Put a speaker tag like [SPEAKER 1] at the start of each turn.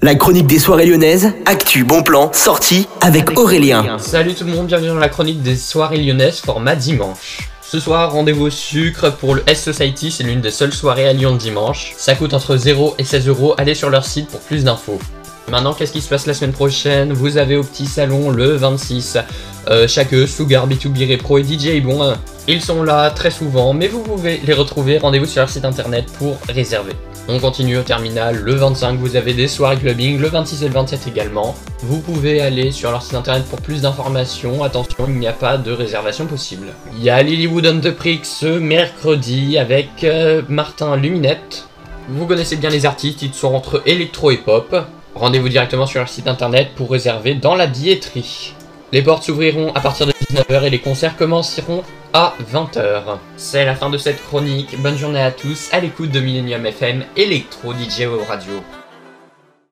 [SPEAKER 1] La chronique des soirées lyonnaises, actu, bon plan, sortie avec Aurélien.
[SPEAKER 2] Salut tout le monde, bienvenue dans la chronique des soirées lyonnaises format dimanche. Ce soir, rendez-vous au sucre pour le S-Society, c'est l'une des seules soirées à Lyon dimanche. Ça coûte entre 0 et 16 euros, allez sur leur site pour plus d'infos. Maintenant, qu'est-ce qui se passe la semaine prochaine? Vous avez au petit salon le 26. Euh, chaque Sugar, B2B Repro et DJ Bon, ils sont là très souvent, mais vous pouvez les retrouver. Rendez-vous sur leur site internet pour réserver. On continue au terminal. Le 25, vous avez des soirées clubbing. Le 26 et le 27 également. Vous pouvez aller sur leur site internet pour plus d'informations. Attention, il n'y a pas de réservation possible. Il y a Lilywood on the Prick ce mercredi avec euh, Martin Luminette. Vous connaissez bien les artistes, ils sont entre électro et pop. Rendez-vous directement sur leur site internet pour réserver dans la billetterie. Les portes s'ouvriront à partir de 19h et les concerts commenceront à 20h. C'est la fin de cette chronique. Bonne journée à tous à l'écoute de Millennium FM Electro DJ Radio.